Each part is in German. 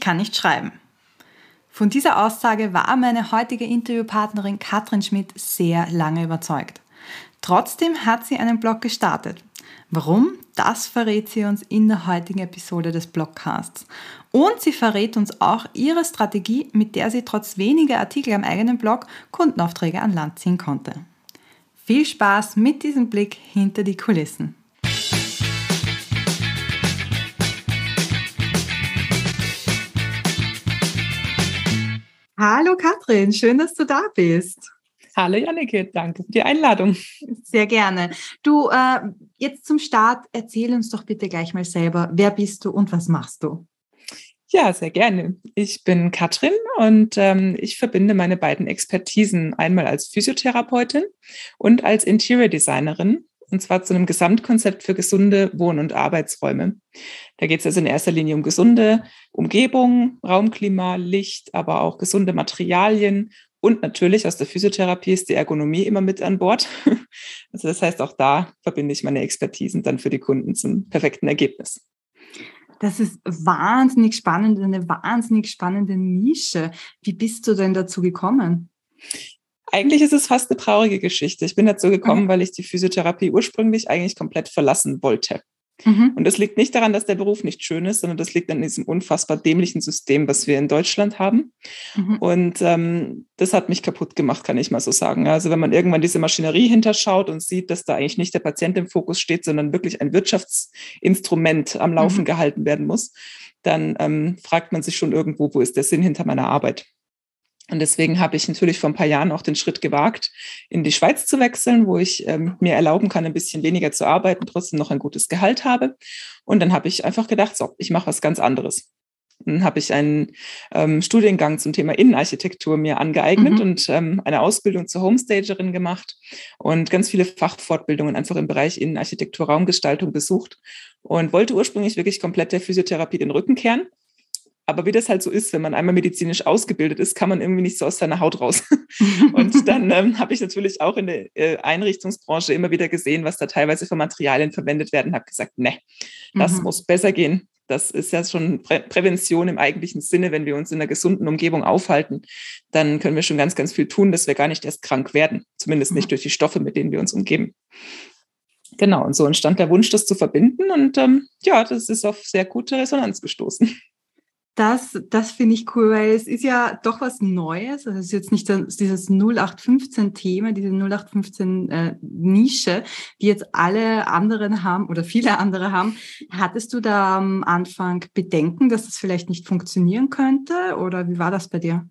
Kann nicht schreiben. Von dieser Aussage war meine heutige Interviewpartnerin Katrin Schmidt sehr lange überzeugt. Trotzdem hat sie einen Blog gestartet. Warum? Das verrät sie uns in der heutigen Episode des Blogcasts. Und sie verrät uns auch ihre Strategie, mit der sie trotz weniger Artikel am eigenen Blog Kundenaufträge an Land ziehen konnte. Viel Spaß mit diesem Blick hinter die Kulissen. Hallo Katrin, schön, dass du da bist. Hallo Janneke, danke für die Einladung. Sehr gerne. Du, äh, jetzt zum Start, erzähl uns doch bitte gleich mal selber, wer bist du und was machst du? Ja, sehr gerne. Ich bin Katrin und ähm, ich verbinde meine beiden Expertisen einmal als Physiotherapeutin und als Interior Designerin und zwar zu einem Gesamtkonzept für gesunde Wohn- und Arbeitsräume. Da geht es also in erster Linie um gesunde Umgebung, Raumklima, Licht, aber auch gesunde Materialien und natürlich aus der Physiotherapie ist die Ergonomie immer mit an Bord. Also das heißt, auch da verbinde ich meine Expertisen dann für die Kunden zum perfekten Ergebnis. Das ist wahnsinnig spannend, eine wahnsinnig spannende Nische. Wie bist du denn dazu gekommen? Eigentlich ist es fast eine traurige Geschichte. Ich bin dazu gekommen, mhm. weil ich die Physiotherapie ursprünglich eigentlich komplett verlassen wollte. Mhm. Und das liegt nicht daran, dass der Beruf nicht schön ist, sondern das liegt an diesem unfassbar dämlichen System, was wir in Deutschland haben. Mhm. Und ähm, das hat mich kaputt gemacht, kann ich mal so sagen. Also wenn man irgendwann diese Maschinerie hinterschaut und sieht, dass da eigentlich nicht der Patient im Fokus steht, sondern wirklich ein Wirtschaftsinstrument am Laufen mhm. gehalten werden muss, dann ähm, fragt man sich schon irgendwo, wo ist der Sinn hinter meiner Arbeit? Und deswegen habe ich natürlich vor ein paar Jahren auch den Schritt gewagt, in die Schweiz zu wechseln, wo ich ähm, mir erlauben kann, ein bisschen weniger zu arbeiten, trotzdem noch ein gutes Gehalt habe. Und dann habe ich einfach gedacht, so, ich mache was ganz anderes. Dann habe ich einen ähm, Studiengang zum Thema Innenarchitektur mir angeeignet mhm. und ähm, eine Ausbildung zur Homestagerin gemacht und ganz viele Fachfortbildungen einfach im Bereich Innenarchitektur, Raumgestaltung besucht und wollte ursprünglich wirklich komplett der Physiotherapie den Rücken kehren aber wie das halt so ist, wenn man einmal medizinisch ausgebildet ist, kann man irgendwie nicht so aus seiner Haut raus. und dann ähm, habe ich natürlich auch in der äh, Einrichtungsbranche immer wieder gesehen, was da teilweise für Materialien verwendet werden, habe gesagt, ne, das mhm. muss besser gehen. Das ist ja schon Prä Prävention im eigentlichen Sinne. Wenn wir uns in einer gesunden Umgebung aufhalten, dann können wir schon ganz, ganz viel tun, dass wir gar nicht erst krank werden. Zumindest nicht mhm. durch die Stoffe, mit denen wir uns umgeben. Genau, und so entstand der Wunsch, das zu verbinden. Und ähm, ja, das ist auf sehr gute Resonanz gestoßen. Das, das finde ich cool, weil es ist ja doch was Neues. Also es ist jetzt nicht dieses 0815-Thema, diese 0815-Nische, äh, die jetzt alle anderen haben oder viele andere haben. Hattest du da am Anfang Bedenken, dass das vielleicht nicht funktionieren könnte? Oder wie war das bei dir?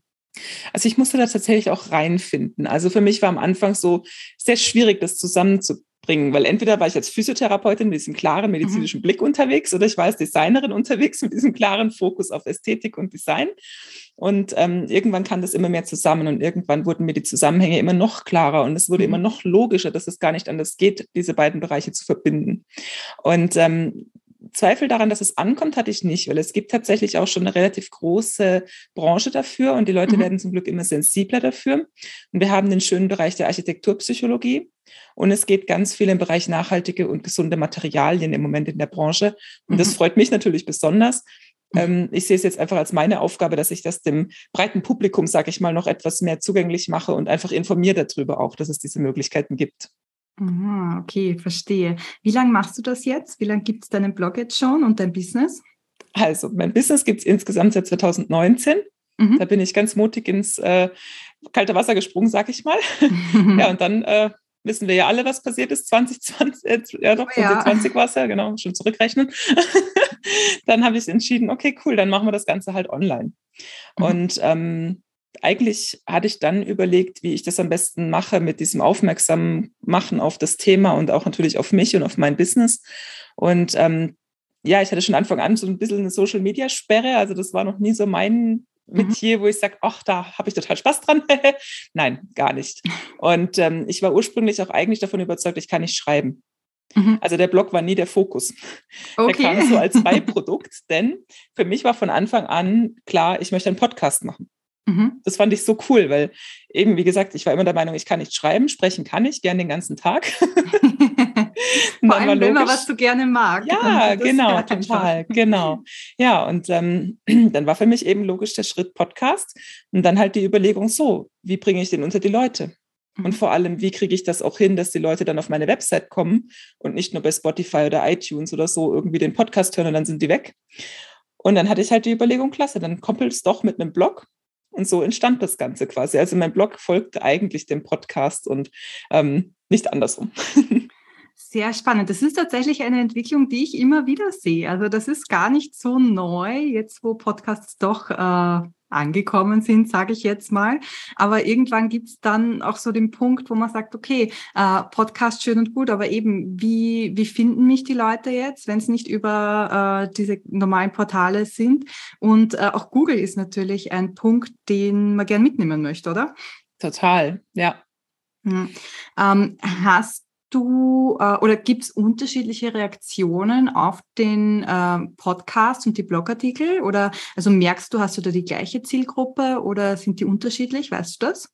Also ich musste da tatsächlich auch reinfinden. Also für mich war am Anfang so sehr schwierig, das zusammenzubringen bringen, weil entweder war ich als Physiotherapeutin mit diesem klaren medizinischen mhm. Blick unterwegs oder ich war als Designerin unterwegs mit diesem klaren Fokus auf Ästhetik und Design. Und ähm, irgendwann kam das immer mehr zusammen und irgendwann wurden mir die Zusammenhänge immer noch klarer und es wurde mhm. immer noch logischer, dass es gar nicht anders geht, diese beiden Bereiche zu verbinden. Und ähm, Zweifel daran, dass es ankommt, hatte ich nicht, weil es gibt tatsächlich auch schon eine relativ große Branche dafür und die Leute mhm. werden zum Glück immer sensibler dafür. Und wir haben den schönen Bereich der Architekturpsychologie und es geht ganz viel im Bereich nachhaltige und gesunde Materialien im Moment in der Branche. Und mhm. das freut mich natürlich besonders. Mhm. Ähm, ich sehe es jetzt einfach als meine Aufgabe, dass ich das dem breiten Publikum, sage ich mal, noch etwas mehr zugänglich mache und einfach informiere darüber auch, dass es diese Möglichkeiten gibt. Aha, okay, verstehe. Wie lange machst du das jetzt? Wie lange gibt es deinen Blog jetzt schon und dein Business? Also, mein Business gibt es insgesamt seit 2019. Mhm. Da bin ich ganz mutig ins äh, kalte Wasser gesprungen, sag ich mal. ja, und dann äh, wissen wir ja alle, was passiert ist. 2020, äh, ja doch, 2020 war es ja, genau, schon zurückrechnen. dann habe ich entschieden, okay, cool, dann machen wir das Ganze halt online. Mhm. Und ähm, eigentlich hatte ich dann überlegt, wie ich das am besten mache mit diesem aufmerksamen Machen auf das Thema und auch natürlich auf mich und auf mein Business. Und ähm, ja, ich hatte schon Anfang an so ein bisschen eine Social Media Sperre. Also das war noch nie so mein mhm. Metier, wo ich sage, ach, da habe ich total Spaß dran. Nein, gar nicht. Und ähm, ich war ursprünglich auch eigentlich davon überzeugt, ich kann nicht schreiben. Mhm. Also der Blog war nie der Fokus. Okay. Der kam so als Beiprodukt, denn für mich war von Anfang an klar, ich möchte einen Podcast machen. Mhm. Das fand ich so cool, weil eben, wie gesagt, ich war immer der Meinung, ich kann nicht schreiben, sprechen kann ich, gern den ganzen Tag. Vor allem, man was du gerne mag. Ja, genau, total, genau. Ja, und ähm, dann war für mich eben logisch der Schritt Podcast und dann halt die Überlegung so, wie bringe ich den unter die Leute? Und mhm. vor allem, wie kriege ich das auch hin, dass die Leute dann auf meine Website kommen und nicht nur bei Spotify oder iTunes oder so irgendwie den Podcast hören und dann sind die weg. Und dann hatte ich halt die Überlegung, klasse, dann koppelt es doch mit einem Blog. Und so entstand das Ganze quasi. Also mein Blog folgte eigentlich dem Podcast und ähm, nicht andersrum. Sehr spannend. Das ist tatsächlich eine Entwicklung, die ich immer wieder sehe. Also das ist gar nicht so neu, jetzt wo Podcasts doch äh, angekommen sind, sage ich jetzt mal. Aber irgendwann gibt es dann auch so den Punkt, wo man sagt, okay, äh, Podcast schön und gut, aber eben, wie, wie finden mich die Leute jetzt, wenn es nicht über äh, diese normalen Portale sind? Und äh, auch Google ist natürlich ein Punkt, den man gern mitnehmen möchte, oder? Total, ja. Hm. Ähm, hast du äh, oder gibt es unterschiedliche Reaktionen auf den äh, Podcast und die Blogartikel? Oder also merkst du, hast du da die gleiche Zielgruppe oder sind die unterschiedlich? Weißt du das?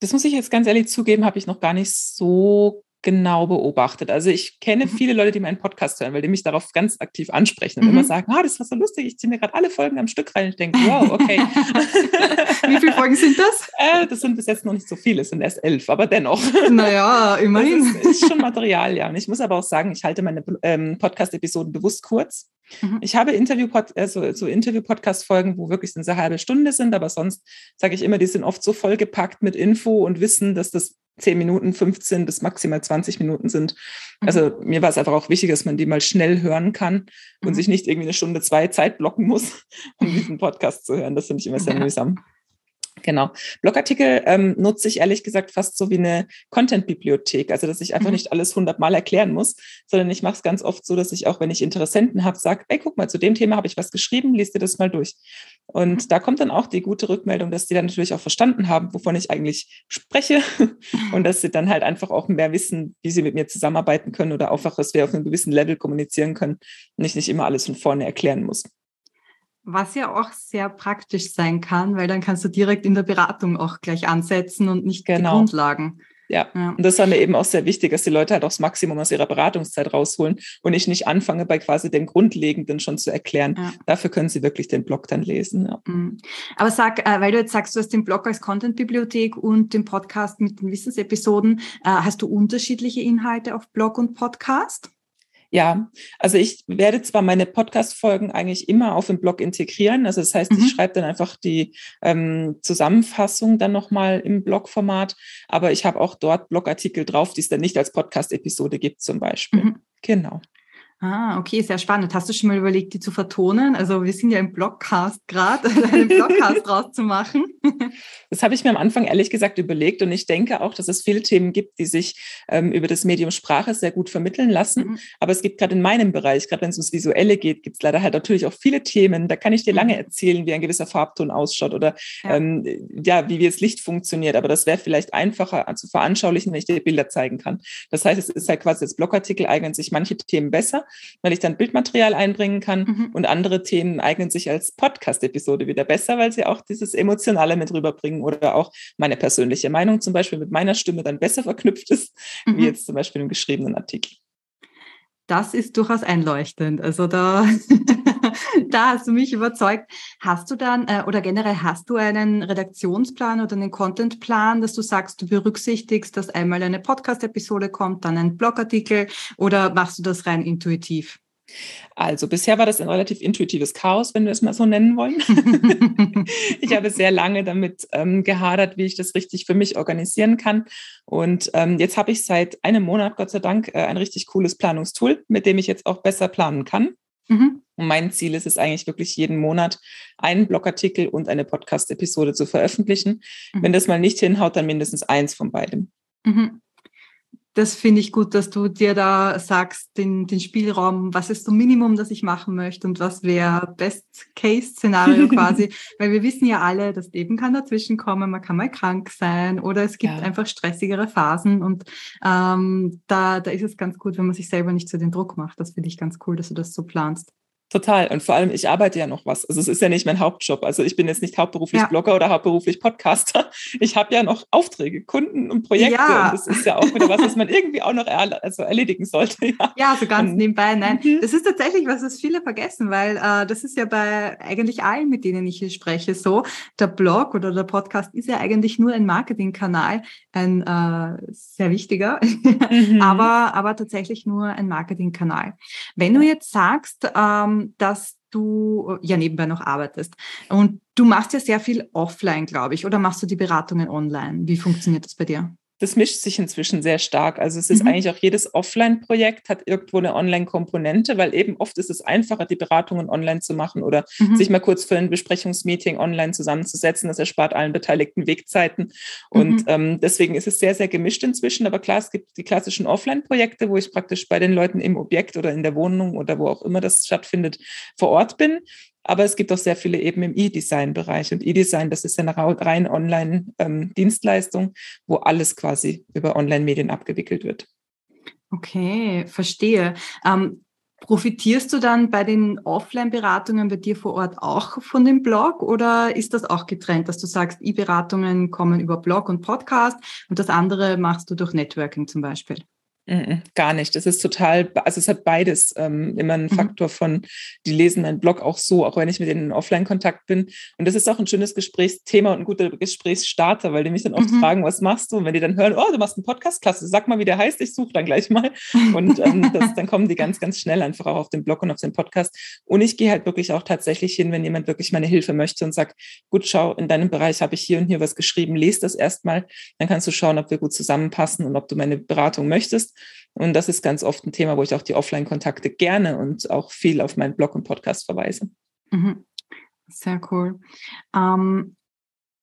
Das muss ich jetzt ganz ehrlich zugeben, habe ich noch gar nicht so genau beobachtet. Also ich kenne mhm. viele Leute, die meinen Podcast hören, weil die mich darauf ganz aktiv ansprechen und mhm. immer sagen, ah, das war so lustig, ich ziehe mir gerade alle Folgen am Stück rein und denke, wow, okay. Wie viele Folgen sind das? Äh, das sind bis jetzt noch nicht so viele, es sind erst elf, aber dennoch. Naja, immerhin. Das ist, ist schon Material, ja. Und ich muss aber auch sagen, ich halte meine ähm, Podcast-Episoden bewusst kurz. Mhm. Ich habe Interview-Pod also, so Interview-Podcast-Folgen, wo wirklich eine halbe Stunde sind, aber sonst sage ich immer, die sind oft so vollgepackt mit Info und Wissen, dass das 10 Minuten, 15 bis maximal 20 Minuten sind. Mhm. Also mir war es einfach auch wichtig, dass man die mal schnell hören kann und mhm. sich nicht irgendwie eine Stunde, zwei Zeit blocken muss, um diesen Podcast zu hören. Das finde ich immer sehr ja. mühsam. Genau. Blogartikel ähm, nutze ich ehrlich gesagt fast so wie eine Content-Bibliothek. Also, dass ich einfach mhm. nicht alles hundertmal erklären muss, sondern ich mache es ganz oft so, dass ich auch, wenn ich Interessenten habe, sage, ey, guck mal, zu dem Thema habe ich was geschrieben, liest dir das mal durch. Und mhm. da kommt dann auch die gute Rückmeldung, dass die dann natürlich auch verstanden haben, wovon ich eigentlich spreche und dass sie dann halt einfach auch mehr wissen, wie sie mit mir zusammenarbeiten können oder einfach, dass wir auf einem gewissen Level kommunizieren können und ich nicht immer alles von vorne erklären muss. Was ja auch sehr praktisch sein kann, weil dann kannst du direkt in der Beratung auch gleich ansetzen und nicht genau. die Grundlagen. Ja. ja. und das war mir eben auch sehr wichtig, dass die Leute halt auch das Maximum aus ihrer Beratungszeit rausholen und ich nicht anfange, bei quasi den Grundlegenden schon zu erklären. Ja. Dafür können sie wirklich den Blog dann lesen. Ja. Mhm. Aber sag, äh, weil du jetzt sagst, du hast den Blog als Content-Bibliothek und den Podcast mit den Wissensepisoden, äh, hast du unterschiedliche Inhalte auf Blog und Podcast? Ja, also ich werde zwar meine Podcast-Folgen eigentlich immer auf dem Blog integrieren. Also das heißt, mhm. ich schreibe dann einfach die ähm, Zusammenfassung dann nochmal im Blogformat, aber ich habe auch dort Blogartikel drauf, die es dann nicht als Podcast-Episode gibt zum Beispiel. Mhm. Genau. Ah, okay, sehr spannend. Hast du schon mal überlegt, die zu vertonen? Also wir sind ja im Blogcast gerade, einen Blogcast rauszumachen. Das habe ich mir am Anfang ehrlich gesagt überlegt und ich denke auch, dass es viele Themen gibt, die sich ähm, über das Medium Sprache sehr gut vermitteln lassen. Mhm. Aber es gibt gerade in meinem Bereich, gerade wenn es ums Visuelle geht, gibt es leider halt natürlich auch viele Themen. Da kann ich dir mhm. lange erzählen, wie ein gewisser Farbton ausschaut oder ja, ähm, ja wie, wie das Licht funktioniert. Aber das wäre vielleicht einfacher zu veranschaulichen, wenn ich dir Bilder zeigen kann. Das heißt, es ist halt quasi als Blogartikel eignen sich manche Themen besser weil ich dann Bildmaterial einbringen kann mhm. und andere Themen eignen sich als Podcast-Episode wieder besser, weil sie auch dieses Emotionale mit rüberbringen oder auch meine persönliche Meinung zum Beispiel mit meiner Stimme dann besser verknüpft ist, mhm. wie jetzt zum Beispiel im geschriebenen Artikel. Das ist durchaus einleuchtend. Also da, da hast du mich überzeugt. Hast du dann äh, oder generell hast du einen Redaktionsplan oder einen Contentplan, dass du sagst, du berücksichtigst, dass einmal eine Podcast-Episode kommt, dann ein Blogartikel oder machst du das rein intuitiv? Also bisher war das ein relativ intuitives Chaos, wenn wir es mal so nennen wollen. ich habe sehr lange damit ähm, gehadert, wie ich das richtig für mich organisieren kann. Und ähm, jetzt habe ich seit einem Monat, Gott sei Dank, äh, ein richtig cooles Planungstool, mit dem ich jetzt auch besser planen kann. Mhm. Und mein Ziel ist es eigentlich wirklich jeden Monat einen Blogartikel und eine Podcast-Episode zu veröffentlichen. Mhm. Wenn das mal nicht hinhaut, dann mindestens eins von beidem. Mhm das finde ich gut, dass du dir da sagst, den, den Spielraum, was ist so Minimum, das ich machen möchte und was wäre Best-Case-Szenario quasi. Weil wir wissen ja alle, das Leben kann dazwischen kommen, man kann mal krank sein oder es gibt ja. einfach stressigere Phasen und ähm, da, da ist es ganz gut, wenn man sich selber nicht so den Druck macht. Das finde ich ganz cool, dass du das so planst. Total. Und vor allem, ich arbeite ja noch was. Also es ist ja nicht mein Hauptjob. Also ich bin jetzt nicht hauptberuflich ja. Blogger oder hauptberuflich Podcaster. Ich habe ja noch Aufträge, Kunden und Projekte. Ja. Und das ist ja auch wieder was, was man irgendwie auch noch er also erledigen sollte. Ja, ja so ganz und, nebenbei. Nein, mhm. das ist tatsächlich was, was viele vergessen, weil äh, das ist ja bei eigentlich allen, mit denen ich hier spreche, so. Der Blog oder der Podcast ist ja eigentlich nur ein Marketingkanal, ein äh, sehr wichtiger, mhm. aber, aber tatsächlich nur ein Marketingkanal. Wenn du jetzt sagst, ähm, dass du ja nebenbei noch arbeitest. Und du machst ja sehr viel offline, glaube ich, oder machst du die Beratungen online? Wie funktioniert das bei dir? Das mischt sich inzwischen sehr stark. Also es ist mhm. eigentlich auch jedes Offline-Projekt hat irgendwo eine Online-Komponente, weil eben oft ist es einfacher, die Beratungen online zu machen oder mhm. sich mal kurz für ein Besprechungsmeeting online zusammenzusetzen. Das erspart allen Beteiligten Wegzeiten. Und mhm. ähm, deswegen ist es sehr, sehr gemischt inzwischen. Aber klar, es gibt die klassischen Offline-Projekte, wo ich praktisch bei den Leuten im Objekt oder in der Wohnung oder wo auch immer das stattfindet, vor Ort bin. Aber es gibt auch sehr viele eben im E-Design-Bereich. Und E-Design, das ist eine rein Online-Dienstleistung, ähm, wo alles quasi über Online-Medien abgewickelt wird. Okay, verstehe. Ähm, profitierst du dann bei den Offline-Beratungen bei dir vor Ort auch von dem Blog oder ist das auch getrennt, dass du sagst, E-Beratungen kommen über Blog und Podcast und das andere machst du durch Networking zum Beispiel? Gar nicht. Es ist total, also es hat beides ähm, immer einen mhm. Faktor von, die lesen meinen Blog auch so, auch wenn ich mit denen in Offline-Kontakt bin. Und das ist auch ein schönes Gesprächsthema und ein guter Gesprächsstarter, weil die mich dann oft mhm. fragen, was machst du? Und wenn die dann hören, oh, du machst einen Podcast, klasse, sag mal, wie der heißt, ich suche dann gleich mal. Und ähm, das, dann kommen die ganz, ganz schnell einfach auch auf den Blog und auf den Podcast. Und ich gehe halt wirklich auch tatsächlich hin, wenn jemand wirklich meine Hilfe möchte und sagt, gut, schau, in deinem Bereich habe ich hier und hier was geschrieben, lest das erstmal. Dann kannst du schauen, ob wir gut zusammenpassen und ob du meine Beratung möchtest. Und das ist ganz oft ein Thema, wo ich auch die Offline-Kontakte gerne und auch viel auf meinen Blog und Podcast verweise. Mhm. Sehr cool. Ähm,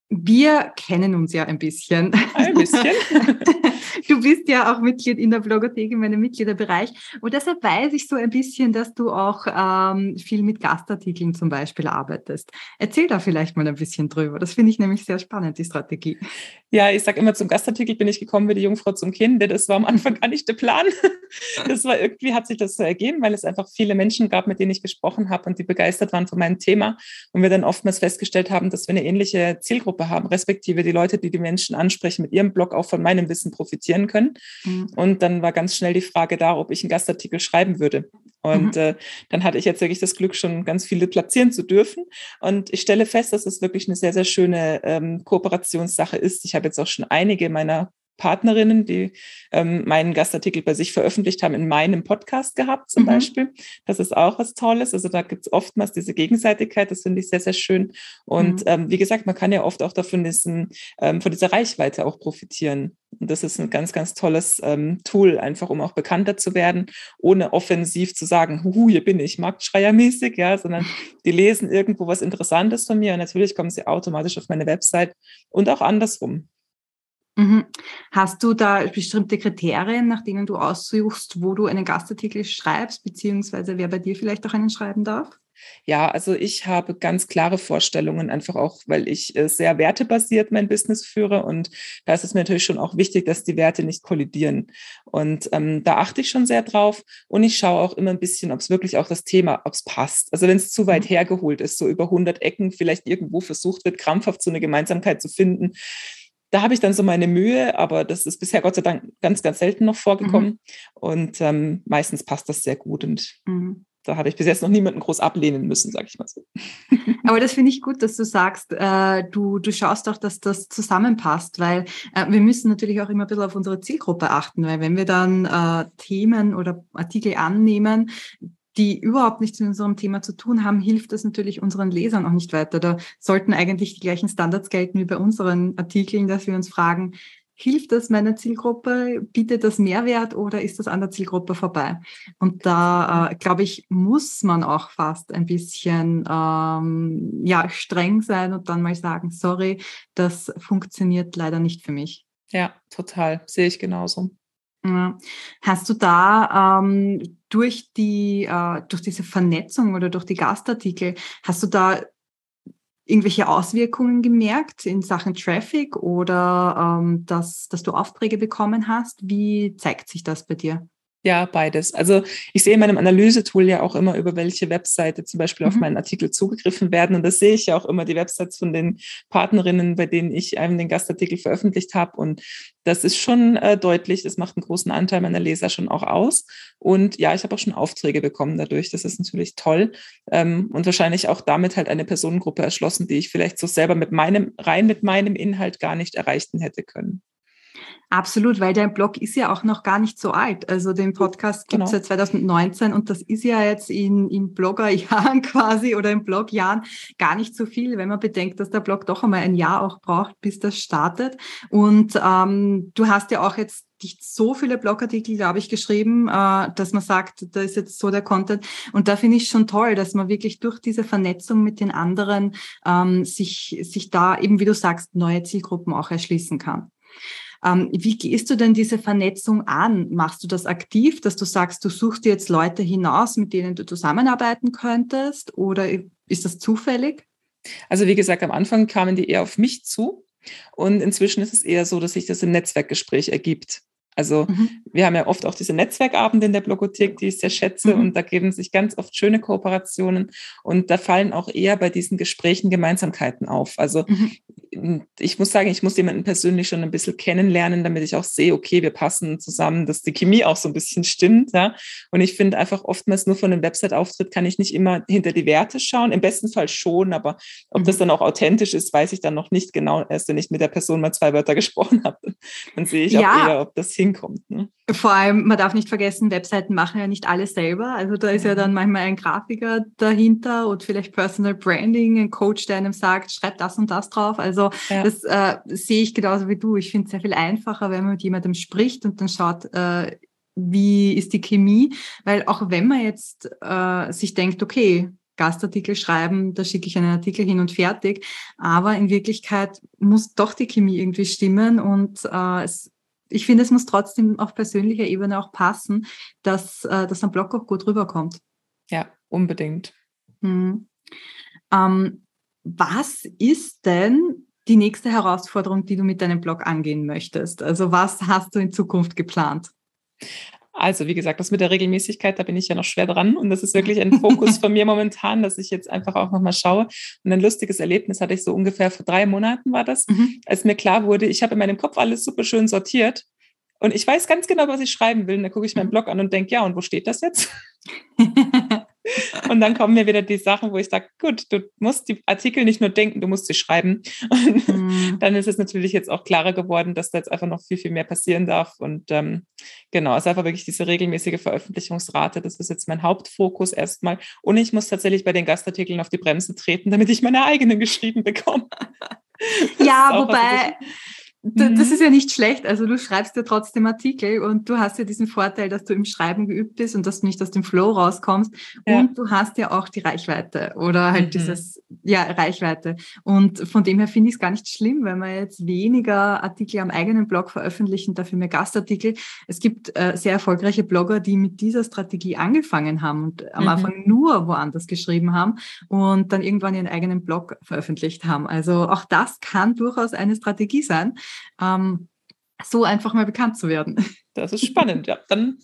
wir kennen uns ja ein bisschen. Ein bisschen. du bist ja auch Mitglied in der Blogothek in meinem Mitgliederbereich. Und deshalb weiß ich so ein bisschen, dass du auch ähm, viel mit Gastartikeln zum Beispiel arbeitest. Erzähl da vielleicht mal ein bisschen drüber. Das finde ich nämlich sehr spannend, die Strategie. Ja, ich sage immer, zum Gastartikel bin ich gekommen wie die Jungfrau zum Kind. Das war am Anfang gar nicht der Plan. Das war irgendwie, hat sich das so ergeben, weil es einfach viele Menschen gab, mit denen ich gesprochen habe und die begeistert waren von meinem Thema. Und wir dann oftmals festgestellt haben, dass wir eine ähnliche Zielgruppe haben, respektive die Leute, die die Menschen ansprechen, mit ihrem Blog auch von meinem Wissen profitieren können. Mhm. Und dann war ganz schnell die Frage da, ob ich einen Gastartikel schreiben würde. Und mhm. äh, dann hatte ich jetzt wirklich das Glück, schon ganz viele platzieren zu dürfen. Und ich stelle fest, dass es wirklich eine sehr, sehr schöne ähm, Kooperationssache ist. Ich habe jetzt auch schon einige meiner Partnerinnen, die ähm, meinen Gastartikel bei sich veröffentlicht haben, in meinem Podcast gehabt zum mhm. Beispiel. Das ist auch was Tolles. Also da gibt es oftmals diese Gegenseitigkeit, das finde ich sehr, sehr schön. Und mhm. ähm, wie gesagt, man kann ja oft auch davon diesen, ähm, von dieser Reichweite auch profitieren. Und das ist ein ganz, ganz tolles ähm, Tool, einfach um auch bekannter zu werden, ohne offensiv zu sagen, hu, hier bin ich, marktschreiermäßig, ja, sondern die lesen irgendwo was Interessantes von mir und natürlich kommen sie automatisch auf meine Website und auch andersrum. Mhm. Hast du da bestimmte Kriterien, nach denen du aussuchst, wo du einen Gastartikel schreibst, beziehungsweise wer bei dir vielleicht auch einen schreiben darf? Ja, also ich habe ganz klare Vorstellungen, einfach auch, weil ich äh, sehr wertebasiert mein Business führe und da ist es mir natürlich schon auch wichtig, dass die Werte nicht kollidieren. Und ähm, da achte ich schon sehr drauf und ich schaue auch immer ein bisschen, ob es wirklich auch das Thema, ob es passt. Also wenn es zu weit mhm. hergeholt ist, so über 100 Ecken vielleicht irgendwo versucht wird, krampfhaft so eine Gemeinsamkeit zu finden, da habe ich dann so meine Mühe, aber das ist bisher Gott sei Dank ganz, ganz selten noch vorgekommen. Mhm. Und ähm, meistens passt das sehr gut. Und mhm. da habe ich bis jetzt noch niemanden groß ablehnen müssen, sage ich mal so. Aber das finde ich gut, dass du sagst, äh, du, du schaust auch, dass das zusammenpasst, weil äh, wir müssen natürlich auch immer ein bisschen auf unsere Zielgruppe achten, weil wenn wir dann äh, Themen oder Artikel annehmen, die überhaupt nichts mit unserem Thema zu tun haben, hilft das natürlich unseren Lesern auch nicht weiter. Da sollten eigentlich die gleichen Standards gelten wie bei unseren Artikeln, dass wir uns fragen, hilft das meiner Zielgruppe, bietet das Mehrwert oder ist das an der Zielgruppe vorbei? Und da, äh, glaube ich, muss man auch fast ein bisschen ähm, ja, streng sein und dann mal sagen, sorry, das funktioniert leider nicht für mich. Ja, total, sehe ich genauso. Ja. Hast du da ähm, durch die äh, durch diese Vernetzung oder durch die Gastartikel hast du da irgendwelche Auswirkungen gemerkt in Sachen Traffic oder ähm, dass, dass du Aufträge bekommen hast? Wie zeigt sich das bei dir? Ja, beides. Also ich sehe in meinem Analysetool ja auch immer, über welche Webseite zum Beispiel mhm. auf meinen Artikel zugegriffen werden. Und das sehe ich ja auch immer, die Websites von den Partnerinnen, bei denen ich einem den Gastartikel veröffentlicht habe. Und das ist schon äh, deutlich, das macht einen großen Anteil meiner Leser schon auch aus. Und ja, ich habe auch schon Aufträge bekommen dadurch. Das ist natürlich toll. Ähm, und wahrscheinlich auch damit halt eine Personengruppe erschlossen, die ich vielleicht so selber mit meinem, rein mit meinem Inhalt gar nicht erreichen hätte können. Absolut, weil dein Blog ist ja auch noch gar nicht so alt. Also den Podcast gibt es genau. seit 2019 und das ist ja jetzt in, in Bloggerjahren quasi oder in Blogjahren gar nicht so viel, wenn man bedenkt, dass der Blog doch einmal ein Jahr auch braucht, bis das startet. Und ähm, du hast ja auch jetzt nicht so viele Blogartikel, glaube ich, geschrieben, äh, dass man sagt, da ist jetzt so der Content. Und da finde ich schon toll, dass man wirklich durch diese Vernetzung mit den anderen ähm, sich, sich da eben, wie du sagst, neue Zielgruppen auch erschließen kann. Ähm, wie gehst du denn diese Vernetzung an? Machst du das aktiv, dass du sagst, du suchst dir jetzt Leute hinaus, mit denen du zusammenarbeiten könntest? Oder ist das zufällig? Also wie gesagt, am Anfang kamen die eher auf mich zu. Und inzwischen ist es eher so, dass sich das im Netzwerkgespräch ergibt. Also mhm. wir haben ja oft auch diese Netzwerkabende in der Blogothek, die ich sehr schätze mhm. und da geben sich ganz oft schöne Kooperationen und da fallen auch eher bei diesen Gesprächen Gemeinsamkeiten auf. Also mhm ich muss sagen, ich muss jemanden persönlich schon ein bisschen kennenlernen, damit ich auch sehe, okay, wir passen zusammen, dass die Chemie auch so ein bisschen stimmt. Ja? Und ich finde einfach oftmals nur von einem Website-Auftritt kann ich nicht immer hinter die Werte schauen. Im besten Fall schon, aber ob das mhm. dann auch authentisch ist, weiß ich dann noch nicht genau, erst wenn ich mit der Person mal zwei Wörter gesprochen habe. Dann sehe ich ja. auch eher, ob das hinkommt. Ne? Vor allem, man darf nicht vergessen, Webseiten machen ja nicht alles selber. Also da ist ja dann manchmal ein Grafiker dahinter und vielleicht Personal Branding, ein Coach, der einem sagt, schreib das und das drauf. Also ja. das äh, sehe ich genauso wie du. Ich finde es sehr viel einfacher, wenn man mit jemandem spricht und dann schaut, äh, wie ist die Chemie. Weil auch wenn man jetzt äh, sich denkt, okay, Gastartikel schreiben, da schicke ich einen Artikel hin und fertig. Aber in Wirklichkeit muss doch die Chemie irgendwie stimmen und äh, es ich finde, es muss trotzdem auf persönlicher Ebene auch passen, dass, äh, dass ein Blog auch gut rüberkommt. Ja, unbedingt. Hm. Ähm, was ist denn die nächste Herausforderung, die du mit deinem Blog angehen möchtest? Also was hast du in Zukunft geplant? Also, wie gesagt, das mit der Regelmäßigkeit, da bin ich ja noch schwer dran. Und das ist wirklich ein Fokus von mir momentan, dass ich jetzt einfach auch nochmal schaue. Und ein lustiges Erlebnis hatte ich so ungefähr vor drei Monaten war das, mhm. als mir klar wurde, ich habe in meinem Kopf alles super schön sortiert. Und ich weiß ganz genau, was ich schreiben will. Und dann gucke ich meinen mhm. Blog an und denke, ja, und wo steht das jetzt? Und dann kommen mir wieder die Sachen, wo ich sage, gut, du musst die Artikel nicht nur denken, du musst sie schreiben. Und mhm. dann ist es natürlich jetzt auch klarer geworden, dass da jetzt einfach noch viel, viel mehr passieren darf. Und ähm, genau, es ist einfach wirklich diese regelmäßige Veröffentlichungsrate. Das ist jetzt mein Hauptfokus erstmal. Und ich muss tatsächlich bei den Gastartikeln auf die Bremse treten, damit ich meine eigenen geschrieben bekomme. ja, wobei das mhm. ist ja nicht schlecht. Also du schreibst ja trotzdem Artikel und du hast ja diesen Vorteil, dass du im Schreiben geübt bist und dass du nicht aus dem Flow rauskommst. Ja. Und du hast ja auch die Reichweite oder halt mhm. dieses, ja, Reichweite. Und von dem her finde ich es gar nicht schlimm, wenn wir jetzt weniger Artikel am eigenen Blog veröffentlichen, dafür mehr Gastartikel. Es gibt äh, sehr erfolgreiche Blogger, die mit dieser Strategie angefangen haben und am mhm. Anfang nur woanders geschrieben haben und dann irgendwann ihren eigenen Blog veröffentlicht haben. Also auch das kann durchaus eine Strategie sein ähm, so einfach mal bekannt zu werden. Das ist spannend, ja. Dann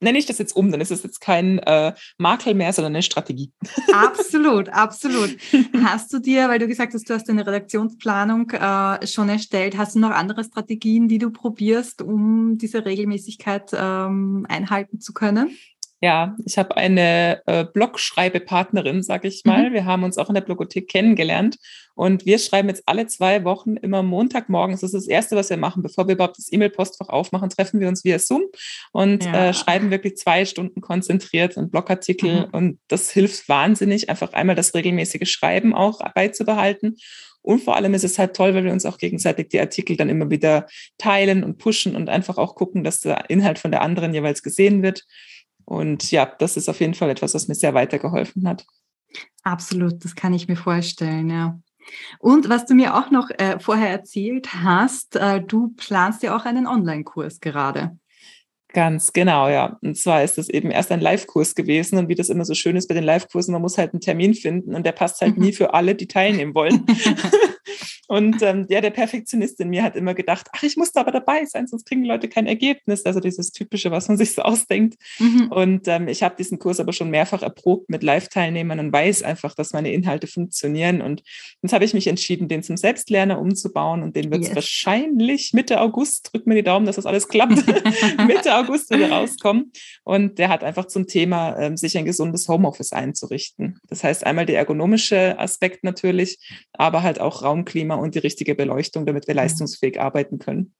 nenne ich das jetzt um, dann ist es jetzt kein äh, Makel mehr, sondern eine Strategie. Absolut, absolut. Hast du dir, weil du gesagt hast, du hast eine Redaktionsplanung äh, schon erstellt, hast du noch andere Strategien, die du probierst, um diese Regelmäßigkeit ähm, einhalten zu können? Ja, ich habe eine äh, Blogschreibepartnerin, sag ich mal. Mhm. Wir haben uns auch in der Blogothek kennengelernt und wir schreiben jetzt alle zwei Wochen immer Montagmorgens. Das ist das Erste, was wir machen. Bevor wir überhaupt das E-Mail-Postfach aufmachen, treffen wir uns via Zoom und ja. äh, schreiben wirklich zwei Stunden konzentriert einen Blogartikel. Mhm. Und das hilft wahnsinnig, einfach einmal das regelmäßige Schreiben auch beizubehalten. Und vor allem ist es halt toll, weil wir uns auch gegenseitig die Artikel dann immer wieder teilen und pushen und einfach auch gucken, dass der Inhalt von der anderen jeweils gesehen wird. Und ja, das ist auf jeden Fall etwas, was mir sehr weitergeholfen hat. Absolut, das kann ich mir vorstellen, ja. Und was du mir auch noch äh, vorher erzählt hast, äh, du planst ja auch einen Online-Kurs gerade. Ganz genau, ja. Und zwar ist das eben erst ein Live-Kurs gewesen und wie das immer so schön ist bei den Live-Kursen, man muss halt einen Termin finden und der passt halt nie für alle, die teilnehmen wollen. Und ähm, ja, der Perfektionist in mir hat immer gedacht, ach, ich muss da aber dabei sein, sonst kriegen die Leute kein Ergebnis. Also dieses Typische, was man sich so ausdenkt. Mhm. Und ähm, ich habe diesen Kurs aber schon mehrfach erprobt mit Live-Teilnehmern und weiß einfach, dass meine Inhalte funktionieren. Und jetzt habe ich mich entschieden, den zum Selbstlerner umzubauen und den wird es yes. wahrscheinlich Mitte August, drück mir die Daumen, dass das alles klappt, Mitte August wieder rauskommen. Und der hat einfach zum Thema, ähm, sich ein gesundes Homeoffice einzurichten. Das heißt einmal der ergonomische Aspekt natürlich, aber halt auch Raumklima und die richtige Beleuchtung, damit wir leistungsfähig arbeiten können.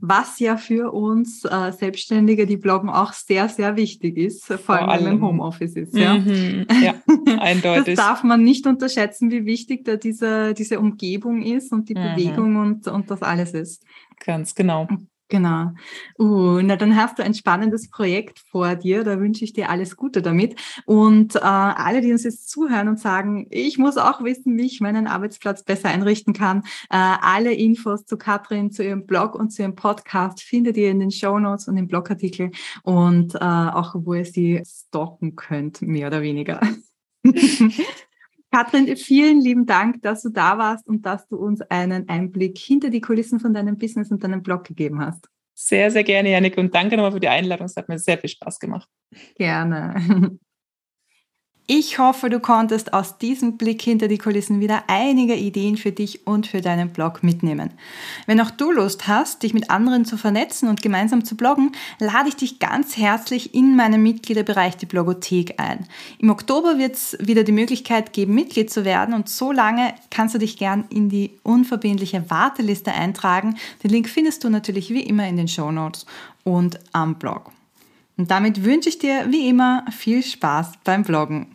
Was ja für uns äh, Selbstständige, die bloggen, auch sehr, sehr wichtig ist, vor, vor allem, man im Homeoffice ist. Ja, mhm. ja eindeutig. Das darf man nicht unterschätzen, wie wichtig da diese, diese Umgebung ist und die mhm. Bewegung und, und das alles ist. Ganz genau. Genau. Uh, na, dann hast du ein spannendes Projekt vor dir. Da wünsche ich dir alles Gute damit. Und äh, alle, die uns jetzt zuhören und sagen, ich muss auch wissen, wie ich meinen Arbeitsplatz besser einrichten kann. Äh, alle Infos zu Katrin, zu ihrem Blog und zu ihrem Podcast findet ihr in den Show Notes und im Blogartikel und äh, auch, wo ihr sie stalken könnt, mehr oder weniger. Katrin, vielen lieben Dank, dass du da warst und dass du uns einen Einblick hinter die Kulissen von deinem Business und deinem Blog gegeben hast. Sehr, sehr gerne, Janik, und danke nochmal für die Einladung. Es hat mir sehr viel Spaß gemacht. Gerne. Ich hoffe, du konntest aus diesem Blick hinter die Kulissen wieder einige Ideen für dich und für deinen Blog mitnehmen. Wenn auch du Lust hast, dich mit anderen zu vernetzen und gemeinsam zu bloggen, lade ich dich ganz herzlich in meinen Mitgliederbereich die Blogothek ein. Im Oktober wird es wieder die Möglichkeit geben, Mitglied zu werden und so lange kannst du dich gern in die unverbindliche Warteliste eintragen. Den Link findest du natürlich wie immer in den Show Notes und am Blog. Und damit wünsche ich dir wie immer viel Spaß beim Bloggen.